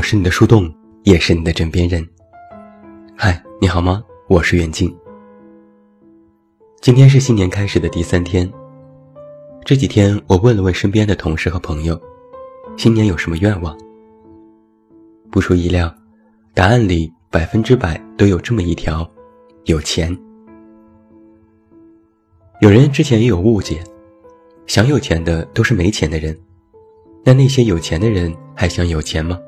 我是你的树洞，也是你的枕边人。嗨，你好吗？我是远近。今天是新年开始的第三天。这几天我问了问身边的同事和朋友，新年有什么愿望？不出意料，答案里百分之百都有这么一条：有钱。有人之前也有误解，想有钱的都是没钱的人，那那些有钱的人还想有钱吗？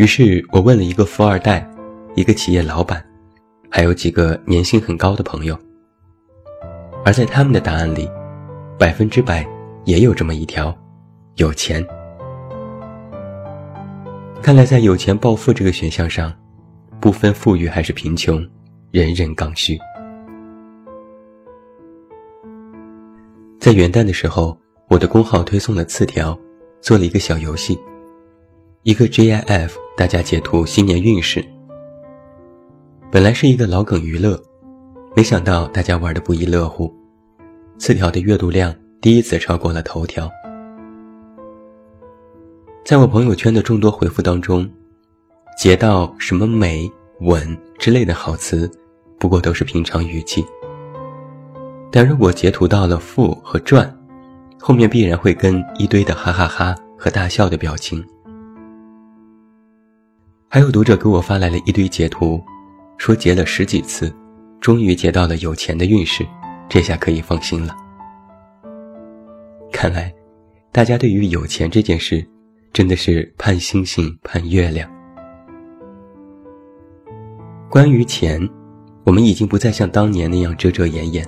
于是我问了一个富二代，一个企业老板，还有几个年薪很高的朋友，而在他们的答案里，百分之百也有这么一条：有钱。看来在有钱暴富这个选项上，不分富裕还是贫穷，人人刚需。在元旦的时候，我的公号推送了词条，做了一个小游戏。一个 GIF，大家截图新年运势。本来是一个老梗娱乐，没想到大家玩的不亦乐乎。词条的阅读量第一次超过了头条。在我朋友圈的众多回复当中，截到什么美、稳之类的好词，不过都是平常语气。但如果截图到了富和赚，后面必然会跟一堆的哈哈哈和大笑的表情。还有读者给我发来了一堆截图，说截了十几次，终于截到了有钱的运势，这下可以放心了。看来，大家对于有钱这件事，真的是盼星星盼月亮。关于钱，我们已经不再像当年那样遮遮掩掩。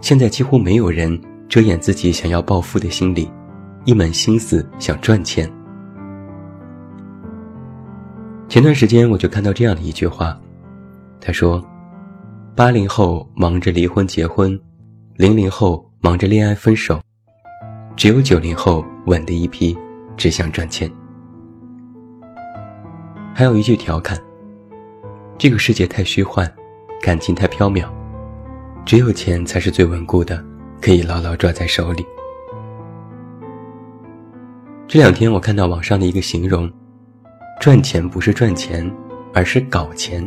现在几乎没有人遮掩自己想要暴富的心理，一门心思想赚钱。前段时间我就看到这样的一句话，他说：“八零后忙着离婚结婚，零零后忙着恋爱分手，只有九零后稳的一批，只想赚钱。”还有一句调侃：“这个世界太虚幻，感情太缥缈，只有钱才是最稳固的，可以牢牢抓在手里。”这两天我看到网上的一个形容。赚钱不是赚钱，而是搞钱。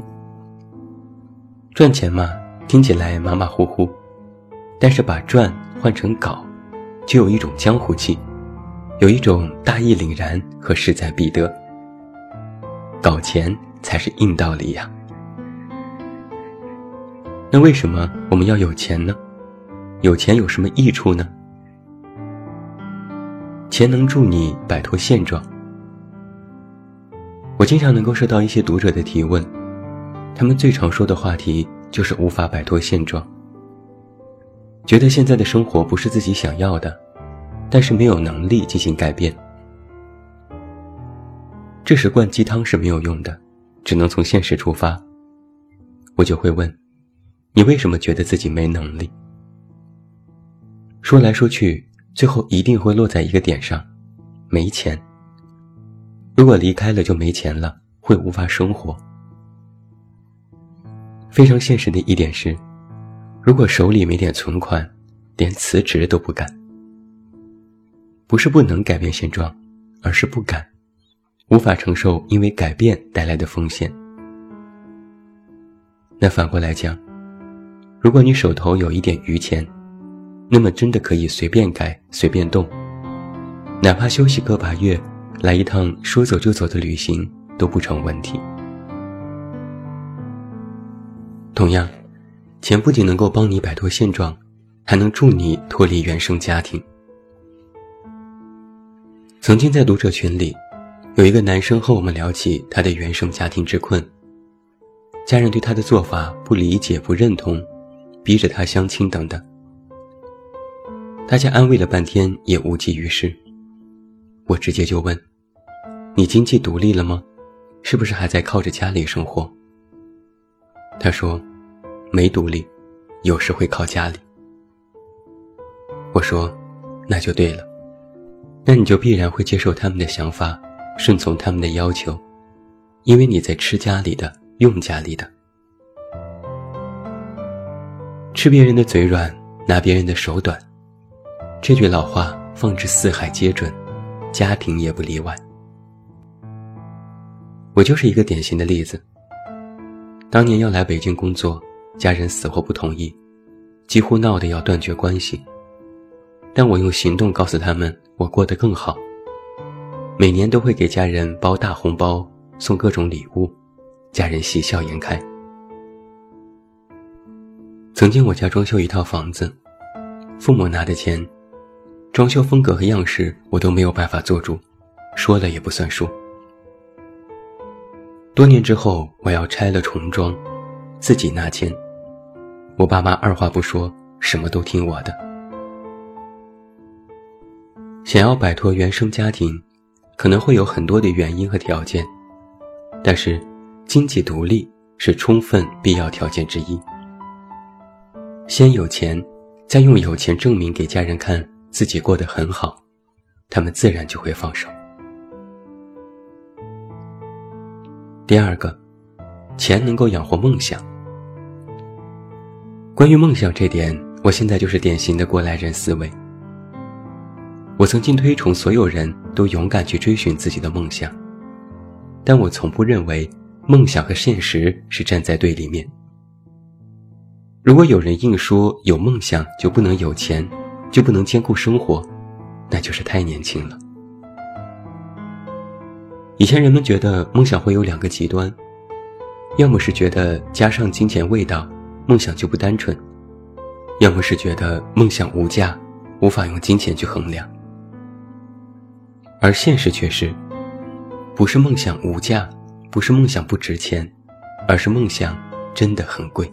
赚钱嘛，听起来马马虎虎，但是把赚换成搞，就有一种江湖气，有一种大义凛然和势在必得。搞钱才是硬道理呀。那为什么我们要有钱呢？有钱有什么益处呢？钱能助你摆脱现状。我经常能够收到一些读者的提问，他们最常说的话题就是无法摆脱现状，觉得现在的生活不是自己想要的，但是没有能力进行改变。这时灌鸡汤是没有用的，只能从现实出发。我就会问，你为什么觉得自己没能力？说来说去，最后一定会落在一个点上，没钱。如果离开了就没钱了，会无法生活。非常现实的一点是，如果手里没点存款，连辞职都不敢。不是不能改变现状，而是不敢，无法承受因为改变带来的风险。那反过来讲，如果你手头有一点余钱，那么真的可以随便改、随便动，哪怕休息个把月。来一趟说走就走的旅行都不成问题。同样，钱不仅能够帮你摆脱现状，还能助你脱离原生家庭。曾经在读者群里，有一个男生和我们聊起他的原生家庭之困，家人对他的做法不理解、不认同，逼着他相亲等等。大家安慰了半天也无济于事，我直接就问。你经济独立了吗？是不是还在靠着家里生活？他说，没独立，有时会靠家里。我说，那就对了，那你就必然会接受他们的想法，顺从他们的要求，因为你在吃家里的，用家里的。吃别人的嘴软，拿别人的手短，这句老话放之四海皆准，家庭也不例外。我就是一个典型的例子。当年要来北京工作，家人死活不同意，几乎闹得要断绝关系。但我用行动告诉他们，我过得更好。每年都会给家人包大红包，送各种礼物，家人喜笑颜开。曾经我家装修一套房子，父母拿的钱，装修风格和样式我都没有办法做主，说了也不算数。多年之后，我要拆了重装，自己拿钱。我爸妈二话不说，什么都听我的。想要摆脱原生家庭，可能会有很多的原因和条件，但是经济独立是充分必要条件之一。先有钱，再用有钱证明给家人看自己过得很好，他们自然就会放手。第二个，钱能够养活梦想。关于梦想这点，我现在就是典型的过来人思维。我曾经推崇所有人都勇敢去追寻自己的梦想，但我从不认为梦想和现实是站在对立面。如果有人硬说有梦想就不能有钱，就不能兼顾生活，那就是太年轻了。以前人们觉得梦想会有两个极端，要么是觉得加上金钱味道，梦想就不单纯；要么是觉得梦想无价，无法用金钱去衡量。而现实却是，不是梦想无价，不是梦想不值钱，而是梦想真的很贵。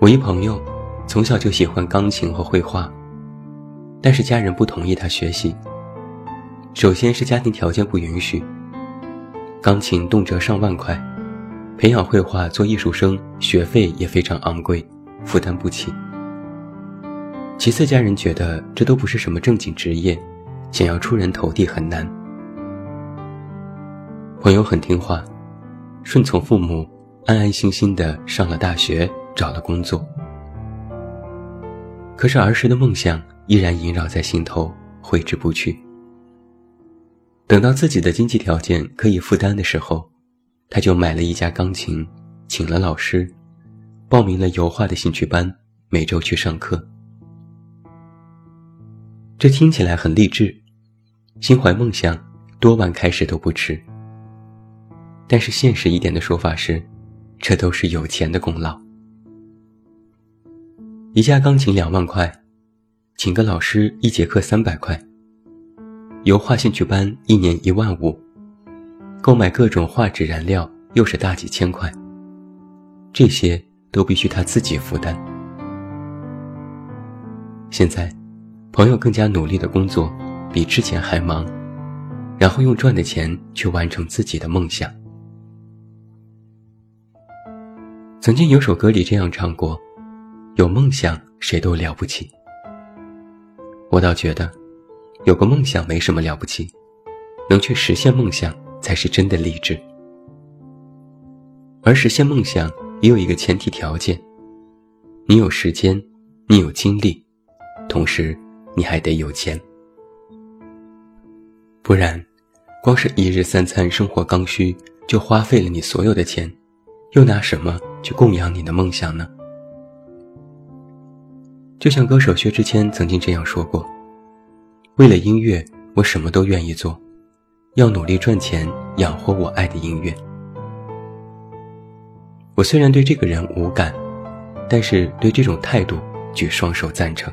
我一朋友，从小就喜欢钢琴和绘画，但是家人不同意他学习。首先是家庭条件不允许，钢琴动辄上万块，培养绘画做艺术生学费也非常昂贵，负担不起。其次，家人觉得这都不是什么正经职业，想要出人头地很难。朋友很听话，顺从父母，安安心心的上了大学，找了工作。可是儿时的梦想依然萦绕在心头，挥之不去。等到自己的经济条件可以负担的时候，他就买了一架钢琴，请了老师，报名了油画的兴趣班，每周去上课。这听起来很励志，心怀梦想，多晚开始都不迟。但是现实一点的说法是，这都是有钱的功劳。一架钢琴两万块，请个老师一节课三百块。油画兴趣班一年一万五，购买各种画纸燃料又是大几千块，这些都必须他自己负担。现在，朋友更加努力的工作，比之前还忙，然后用赚的钱去完成自己的梦想。曾经有首歌里这样唱过：“有梦想谁都了不起。”我倒觉得。有个梦想没什么了不起，能去实现梦想才是真的励志。而实现梦想也有一个前提条件：你有时间，你有精力，同时你还得有钱。不然，光是一日三餐生活刚需就花费了你所有的钱，又拿什么去供养你的梦想呢？就像歌手薛之谦曾经这样说过。为了音乐，我什么都愿意做，要努力赚钱养活我爱的音乐。我虽然对这个人无感，但是对这种态度举双手赞成。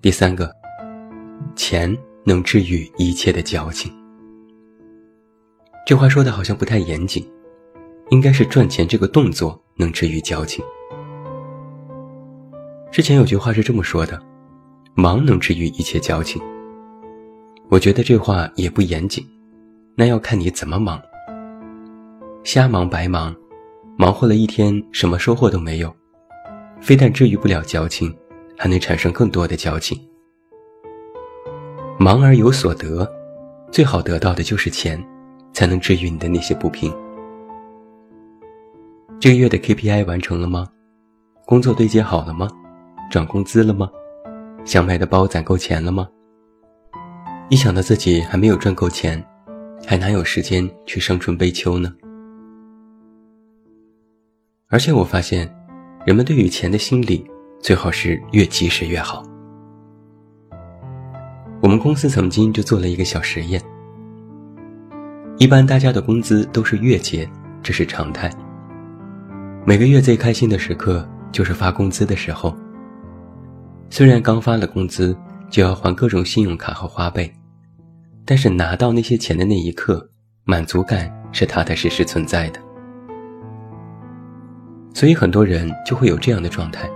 第三个，钱能治愈一切的矫情。这话说的好像不太严谨，应该是赚钱这个动作能治愈矫情。之前有句话是这么说的：“忙能治愈一切矫情。”我觉得这话也不严谨，那要看你怎么忙。瞎忙白忙，忙活了一天什么收获都没有，非但治愈不了矫情，还能产生更多的矫情。忙而有所得，最好得到的就是钱，才能治愈你的那些不平。这个月的 KPI 完成了吗？工作对接好了吗？涨工资了吗？想买的包攒够钱了吗？一想到自己还没有赚够钱，还哪有时间去伤春悲秋呢？而且我发现，人们对于钱的心理，最好是越及时越好。我们公司曾经就做了一个小实验。一般大家的工资都是月结，这是常态。每个月最开心的时刻就是发工资的时候。虽然刚发了工资就要还各种信用卡和花呗，但是拿到那些钱的那一刻，满足感是踏踏实实存在的。所以很多人就会有这样的状态：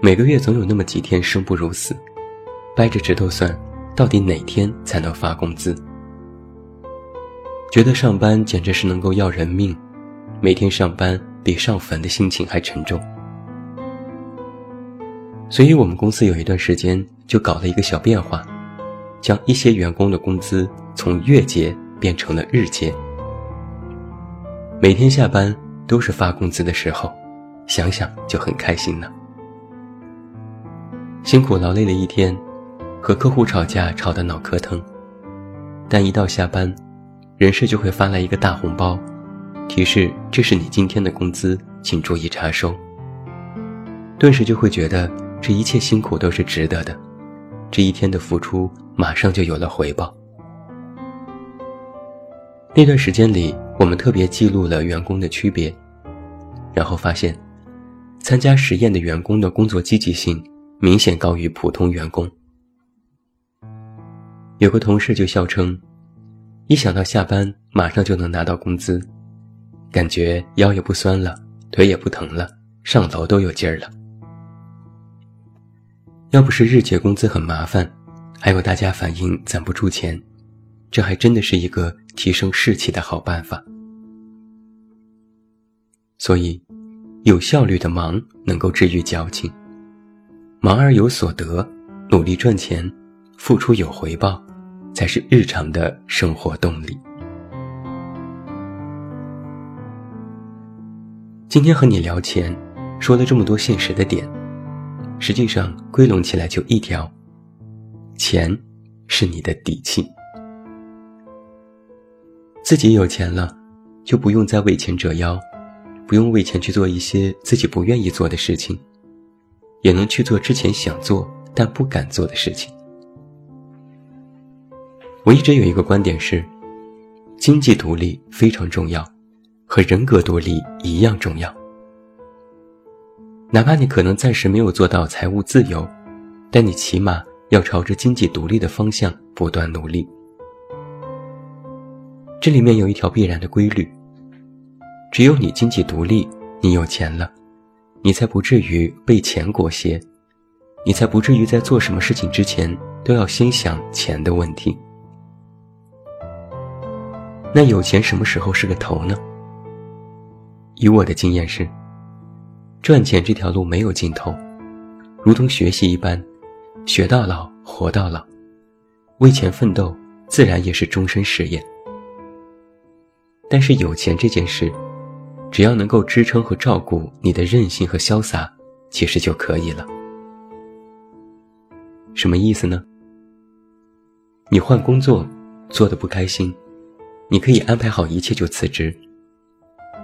每个月总有那么几天生不如死，掰着指头算，到底哪天才能发工资？觉得上班简直是能够要人命，每天上班比上坟的心情还沉重。所以我们公司有一段时间就搞了一个小变化，将一些员工的工资从月结变成了日结。每天下班都是发工资的时候，想想就很开心呢。辛苦劳累了一天，和客户吵架吵得脑壳疼，但一到下班，人事就会发来一个大红包，提示这是你今天的工资，请注意查收。顿时就会觉得。这一切辛苦都是值得的，这一天的付出马上就有了回报。那段时间里，我们特别记录了员工的区别，然后发现，参加实验的员工的工作积极性明显高于普通员工。有个同事就笑称，一想到下班马上就能拿到工资，感觉腰也不酸了，腿也不疼了，上楼都有劲儿了。要不是日结工资很麻烦，还有大家反映攒不住钱，这还真的是一个提升士气的好办法。所以，有效率的忙能够治愈矫情，忙而有所得，努力赚钱，付出有回报，才是日常的生活动力。今天和你聊钱，说了这么多现实的点。实际上归拢起来就一条：钱是你的底气。自己有钱了，就不用再为钱折腰，不用为钱去做一些自己不愿意做的事情，也能去做之前想做但不敢做的事情。我一直有一个观点是：经济独立非常重要，和人格独立一样重要。哪怕你可能暂时没有做到财务自由，但你起码要朝着经济独立的方向不断努力。这里面有一条必然的规律：只有你经济独立，你有钱了，你才不至于被钱裹挟，你才不至于在做什么事情之前都要先想钱的问题。那有钱什么时候是个头呢？以我的经验是。赚钱这条路没有尽头，如同学习一般，学到老，活到老。为钱奋斗，自然也是终身事业。但是有钱这件事，只要能够支撑和照顾你的任性和潇洒，其实就可以了。什么意思呢？你换工作，做的不开心，你可以安排好一切就辞职，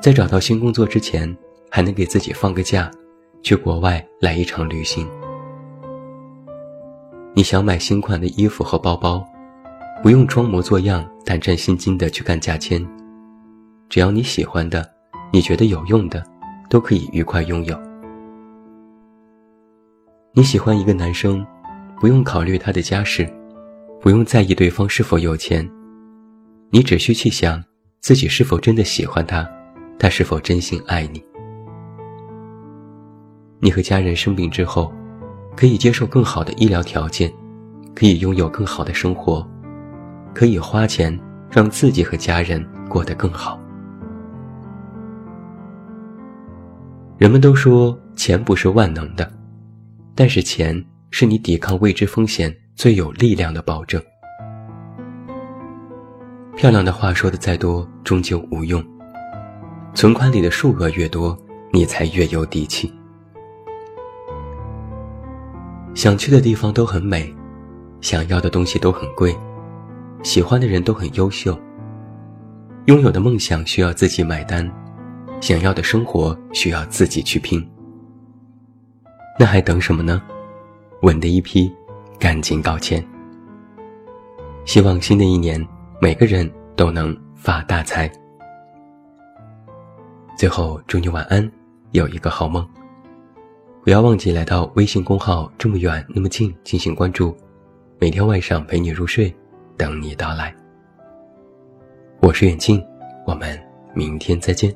在找到新工作之前。还能给自己放个假，去国外来一场旅行。你想买新款的衣服和包包，不用装模作样、胆战心惊的去干价签，只要你喜欢的、你觉得有用的，都可以愉快拥有。你喜欢一个男生，不用考虑他的家世，不用在意对方是否有钱，你只需去想自己是否真的喜欢他，他是否真心爱你。你和家人生病之后，可以接受更好的医疗条件，可以拥有更好的生活，可以花钱让自己和家人过得更好。人们都说钱不是万能的，但是钱是你抵抗未知风险最有力量的保证。漂亮的话说的再多，终究无用。存款里的数额越多，你才越有底气。想去的地方都很美，想要的东西都很贵，喜欢的人都很优秀。拥有的梦想需要自己买单，想要的生活需要自己去拼。那还等什么呢？稳的一批，赶紧道歉。希望新的一年，每个人都能发大财。最后，祝你晚安，有一个好梦。不要忘记来到微信公号“这么远那么近”进行关注，每天晚上陪你入睡，等你到来。我是远近，我们明天再见。